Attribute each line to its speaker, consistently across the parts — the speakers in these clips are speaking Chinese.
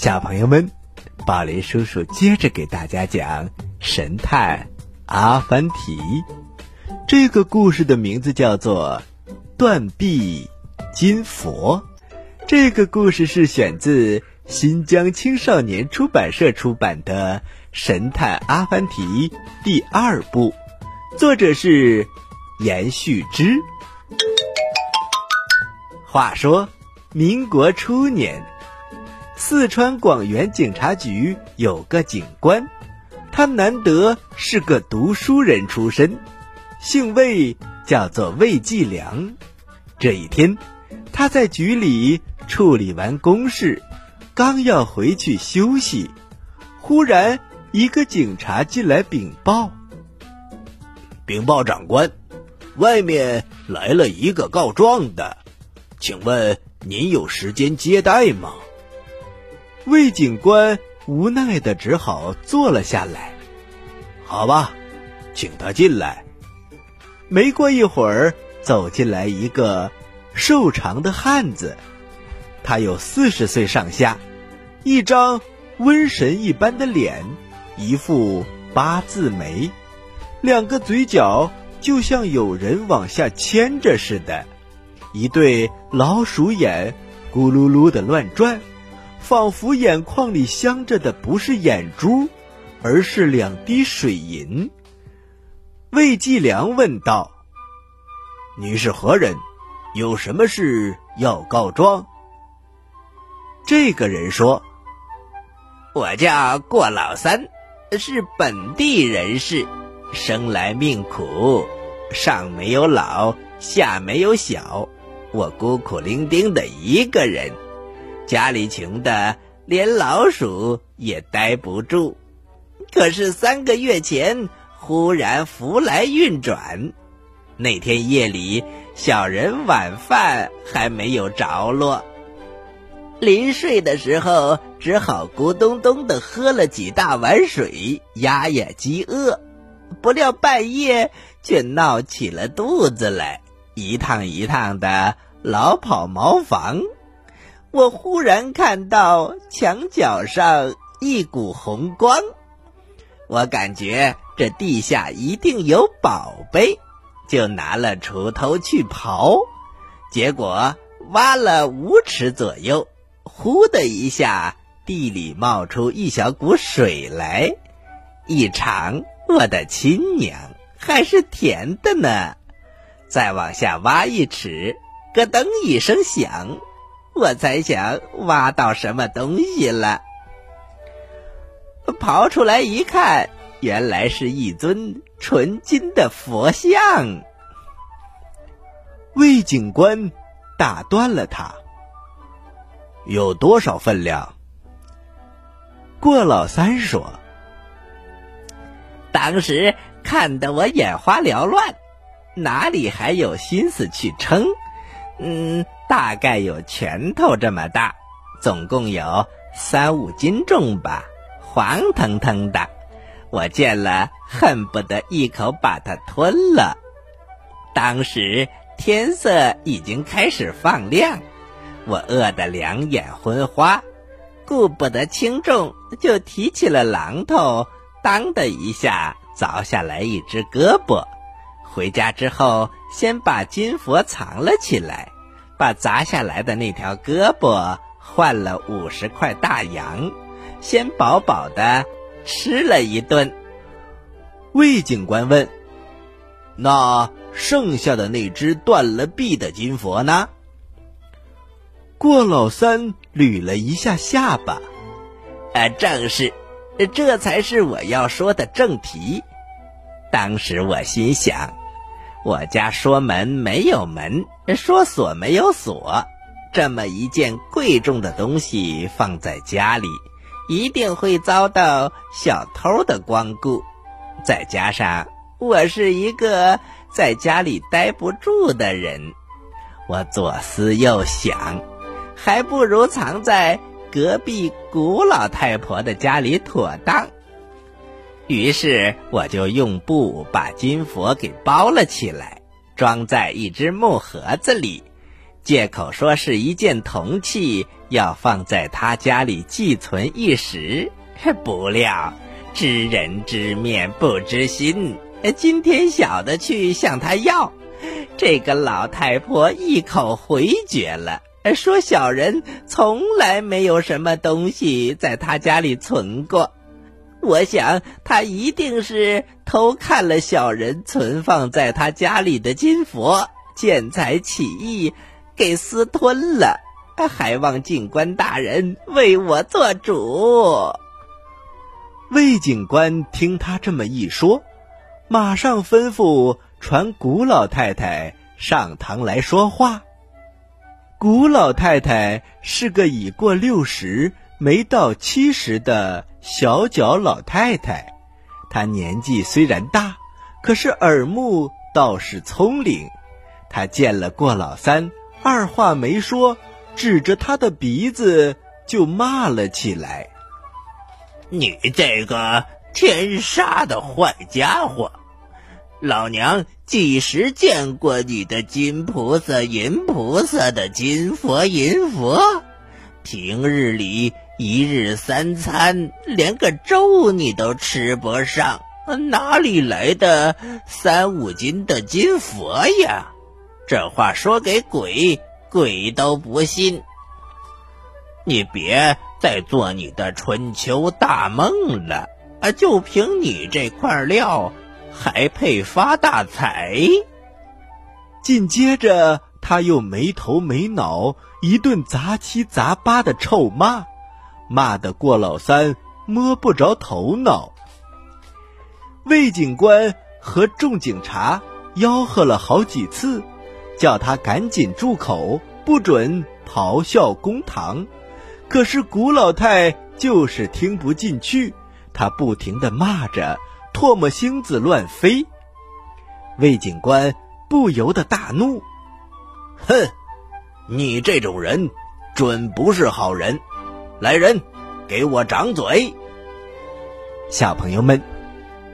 Speaker 1: 小朋友们，宝林叔叔接着给大家讲《神探阿凡提》。这个故事的名字叫做《断臂金佛》。这个故事是选自新疆青少年出版社出版的《神探阿凡提》第二部，作者是严旭之。话说，民国初年。四川广元警察局有个警官，他难得是个读书人出身，姓魏，叫做魏继良。这一天，他在局里处理完公事，刚要回去休息，忽然一个警察进来禀报：“
Speaker 2: 禀报长官，外面来了一个告状的，请问您有时间接待吗？”
Speaker 1: 魏警官无奈的只好坐了下来。
Speaker 2: 好吧，请他进来。
Speaker 1: 没过一会儿，走进来一个瘦长的汉子，他有四十岁上下，一张瘟神一般的脸，一副八字眉，两个嘴角就像有人往下牵着似的，一对老鼠眼咕噜噜的乱转。仿佛眼眶里镶着的不是眼珠，而是两滴水银。魏继良问道：“
Speaker 2: 你是何人？有什么事要告状？”
Speaker 1: 这个人说：“
Speaker 3: 我叫过老三，是本地人士，生来命苦，上没有老，下没有小，我孤苦伶仃的一个人。”家里穷的连老鼠也待不住，可是三个月前忽然福来运转。那天夜里，小人晚饭还没有着落，临睡的时候只好咕咚咚的喝了几大碗水压压饥饿，不料半夜却闹起了肚子来，一趟一趟的老跑茅房。我忽然看到墙角上一股红光，我感觉这地下一定有宝贝，就拿了锄头去刨，结果挖了五尺左右，呼的一下，地里冒出一小股水来，一尝，我的亲娘，还是甜的呢！再往下挖一尺，咯噔一声响。我才想挖到什么东西了，刨出来一看，原来是一尊纯金的佛像。
Speaker 1: 魏警官打断了他：“
Speaker 2: 有多少分量？”
Speaker 1: 过老三说：“
Speaker 3: 当时看得我眼花缭乱，哪里还有心思去称？嗯。”大概有拳头这么大，总共有三五斤重吧，黄腾腾的，我见了恨不得一口把它吞了。当时天色已经开始放亮，我饿得两眼昏花，顾不得轻重，就提起了榔头，当的一下凿下来一只胳膊。回家之后，先把金佛藏了起来。把砸下来的那条胳膊换了五十块大洋，先饱饱的吃了一顿。
Speaker 1: 魏警官问：“
Speaker 2: 那剩下的那只断了臂的金佛呢？”
Speaker 1: 过老三捋了一下下巴：“
Speaker 3: 啊，正是，这才是我要说的正题。当时我心想。”我家说门没有门，说锁没有锁，这么一件贵重的东西放在家里，一定会遭到小偷的光顾。再加上我是一个在家里待不住的人，我左思右想，还不如藏在隔壁古老太婆的家里妥当。于是我就用布把金佛给包了起来，装在一只木盒子里，借口说是一件铜器，要放在他家里寄存一时。不料知人知面不知心，今天小的去向他要，这个老太婆一口回绝了，说小人从来没有什么东西在他家里存过。我想他一定是偷看了小人存放在他家里的金佛，见财起意，给私吞了。还望警官大人为我做主。
Speaker 1: 魏警官听他这么一说，马上吩咐传古老太太上堂来说话。古老太太是个已过六十、没到七十的小脚老太太，她年纪虽然大，可是耳目倒是聪灵。她见了过老三，二话没说。指着他的鼻子就骂了起来：“
Speaker 2: 你这个天杀的坏家伙！老娘几时见过你的金菩萨、银菩萨的金佛、银佛？平日里一日三餐，连个粥你都吃不上，哪里来的三五斤的金佛呀？这话说给鬼！”鬼都不信，你别再做你的春秋大梦了啊！就凭你这块料，还配发大财？
Speaker 1: 紧接着，他又没头没脑一顿杂七杂八的臭骂，骂得过老三摸不着头脑。魏警官和众警察吆喝了好几次。叫他赶紧住口，不准咆哮公堂。可是古老太就是听不进去，他不停的骂着，唾沫星子乱飞。魏警官不由得大怒：“
Speaker 2: 哼，你这种人准不是好人！来人，给我掌嘴！”
Speaker 1: 小朋友们，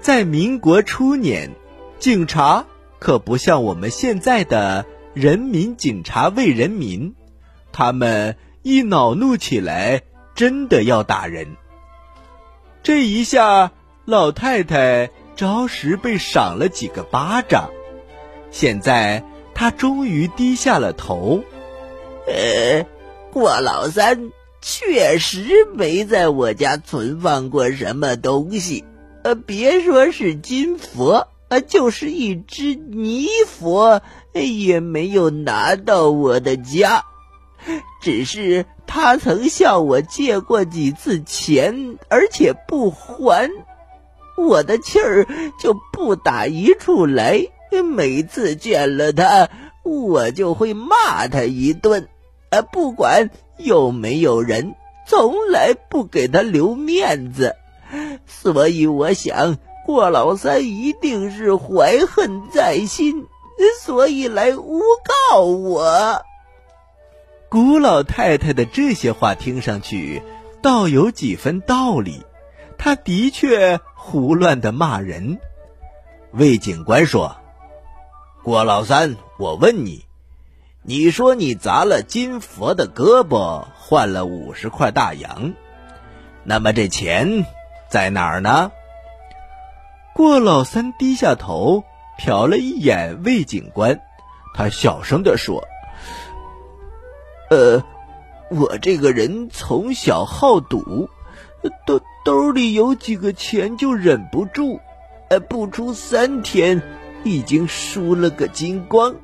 Speaker 1: 在民国初年，警察。可不像我们现在的人民警察为人民，他们一恼怒起来，真的要打人。这一下，老太太着实被赏了几个巴掌。现在，她终于低下了头。
Speaker 2: 呃，郭老三确实没在我家存放过什么东西，呃，别说是金佛。啊，就是一只泥佛也没有拿到我的家，只是他曾向我借过几次钱，而且不还，我的气儿就不打一处来。每次见了他，我就会骂他一顿，啊，不管有没有人，从来不给他留面子，所以我想。郭老三一定是怀恨在心，所以来诬告我。
Speaker 1: 古老太太的这些话听上去倒有几分道理，她的确胡乱的骂人。
Speaker 2: 魏警官说：“郭老三，我问你，你说你砸了金佛的胳膊，换了五十块大洋，那么这钱在哪儿呢？”
Speaker 1: 郭老三低下头，瞟了一眼魏警官，他小声的说：“呃，我这个人从小好赌，兜兜里有几个钱就忍不住，呃，不出三天，已经输了个精光，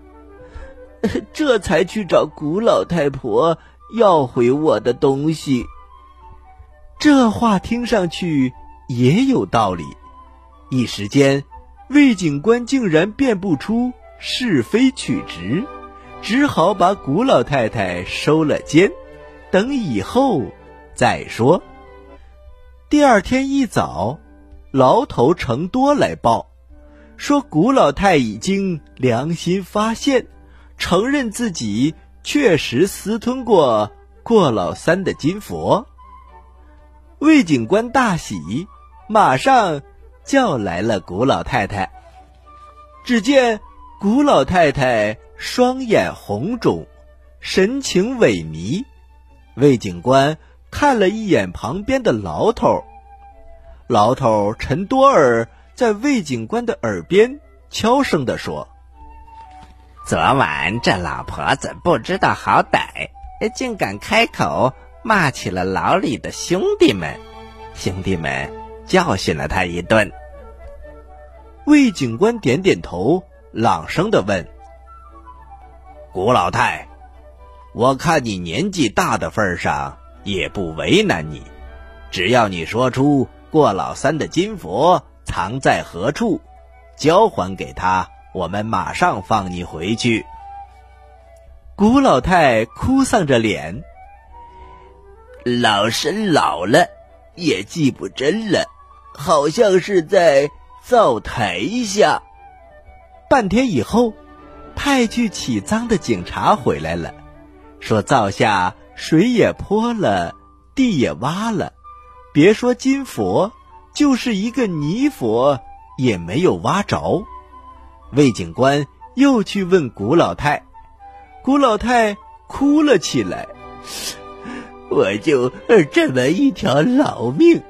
Speaker 1: 这才去找古老太婆要回我的东西。”这话听上去也有道理。一时间，魏警官竟然辨不出是非曲直，只好把古老太太收了监，等以后再说。第二天一早，牢头程多来报，说古老太已经良心发现，承认自己确实私吞过过老三的金佛。魏警官大喜，马上。叫来了古老太太。只见古老太太双眼红肿，神情萎靡，魏警官看了一眼旁边的牢头，牢头陈多尔在魏警官的耳边悄声地说：“
Speaker 3: 昨晚这老婆子不知道好歹，竟敢开口骂起了牢里的兄弟们，兄弟们教训了他一顿。”
Speaker 1: 魏警官点点头，朗声的问：“
Speaker 3: 古老太。”我看你年纪大的份上，也不为难你，只要你说出过老三的金佛藏在何处，交还给他，我们马上放你回去。
Speaker 1: 古老太哭丧着脸，
Speaker 2: 老身老了，也记不真了，好像是在灶台下。
Speaker 1: 半天以后，派去起赃的警察回来了。说灶下水也泼了，地也挖了，别说金佛，就是一个泥佛也没有挖着。魏警官又去问古老太，古老太哭了起来：“
Speaker 2: 我就这么一条老命，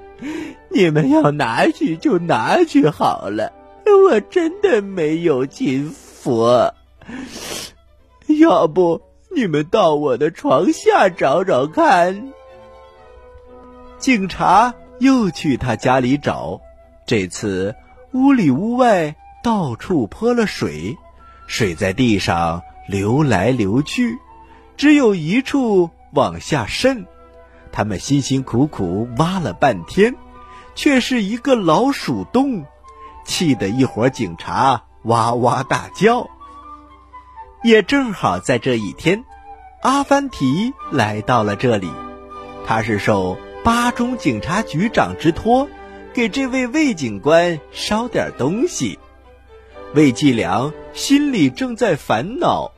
Speaker 2: 你们要拿去就拿去好了，我真的没有金佛，要不……”你们到我的床下找找看。
Speaker 1: 警察又去他家里找，这次屋里屋外到处泼了水，水在地上流来流去，只有一处往下渗。他们辛辛苦苦挖了半天，却是一个老鼠洞，气得一伙警察哇哇大叫。也正好在这一天，阿凡提来到了这里。他是受巴中警察局长之托，给这位魏警官捎点东西。魏继良心里正在烦恼，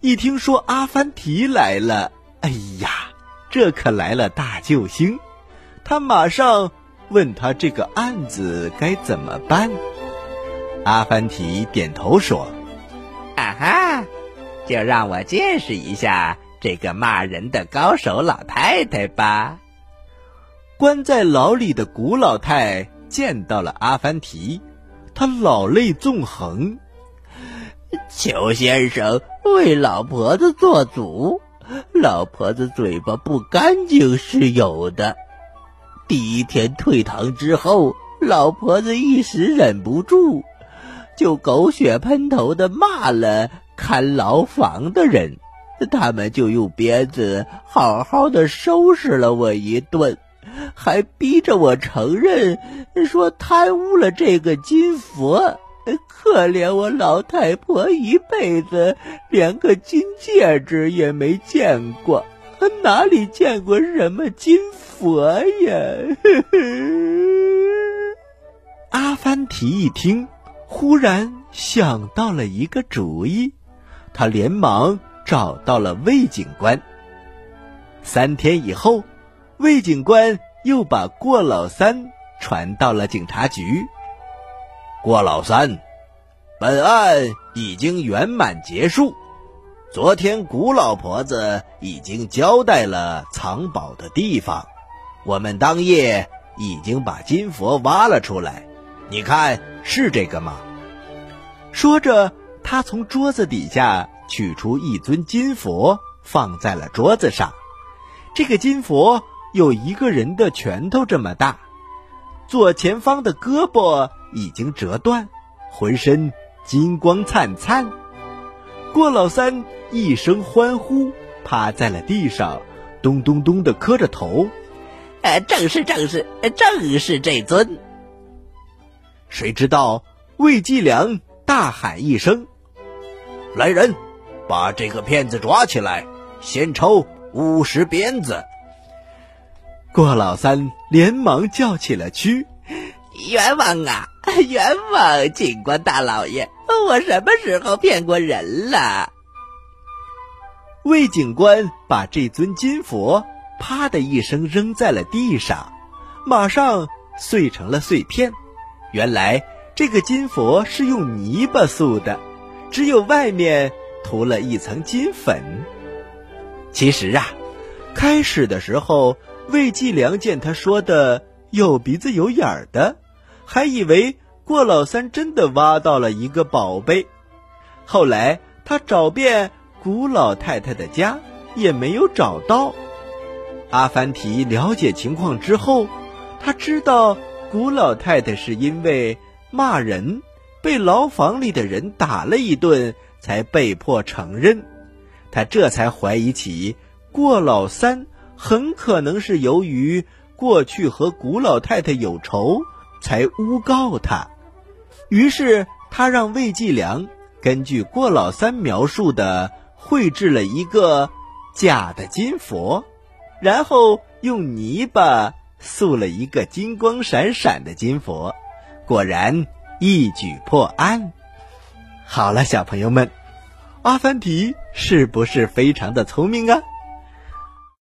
Speaker 1: 一听说阿凡提来了，哎呀，这可来了大救星！他马上问他这个案子该怎么办。阿凡提点头说：“
Speaker 3: 啊哈。”就让我见识一下这个骂人的高手老太太吧。
Speaker 1: 关在牢里的古老太见到了阿凡提，他老泪纵横。
Speaker 2: 裘先生为老婆子做主，老婆子嘴巴不干净是有的。第一天退堂之后，老婆子一时忍不住，就狗血喷头的骂了。看牢房的人，他们就用鞭子好好的收拾了我一顿，还逼着我承认说贪污了这个金佛。可怜我老太婆一辈子连个金戒指也没见过，哪里见过什么金佛呀？
Speaker 1: 阿凡提一听，忽然想到了一个主意。他连忙找到了魏警官。三天以后，魏警官又把过老三传到了警察局。
Speaker 3: 过老三，本案已经圆满结束。昨天古老婆子已经交代了藏宝的地方，我们当夜已经把金佛挖了出来。你看是这个吗？
Speaker 1: 说着。他从桌子底下取出一尊金佛，放在了桌子上。这个金佛有一个人的拳头这么大，左前方的胳膊已经折断，浑身金光灿灿。郭老三一声欢呼，趴在了地上，咚咚咚的磕着头。
Speaker 2: 呃，正是正是，正是这尊。
Speaker 1: 谁知道魏继良大喊一声。
Speaker 3: 来人，把这个骗子抓起来，先抽五十鞭子。
Speaker 1: 郭老三连忙叫起了屈：“
Speaker 2: 冤枉啊，冤枉！警官大老爷，我什么时候骗过人了？”
Speaker 1: 魏警官把这尊金佛啪的一声扔在了地上，马上碎成了碎片。原来这个金佛是用泥巴塑的。只有外面涂了一层金粉。其实啊，开始的时候，魏继良见他说的有鼻子有眼儿的，还以为郭老三真的挖到了一个宝贝。后来他找遍古老太太的家，也没有找到。阿凡提了解情况之后，他知道古老太太是因为骂人，被牢房里的人打了一顿，才被迫承认。他这才怀疑起。过老三很可能是由于过去和古老太太有仇，才诬告他。于是他让魏继良根据过老三描述的绘制了一个假的金佛，然后用泥巴塑了一个金光闪闪的金佛，果然一举破案。好了，小朋友们，阿凡提是不是非常的聪明啊？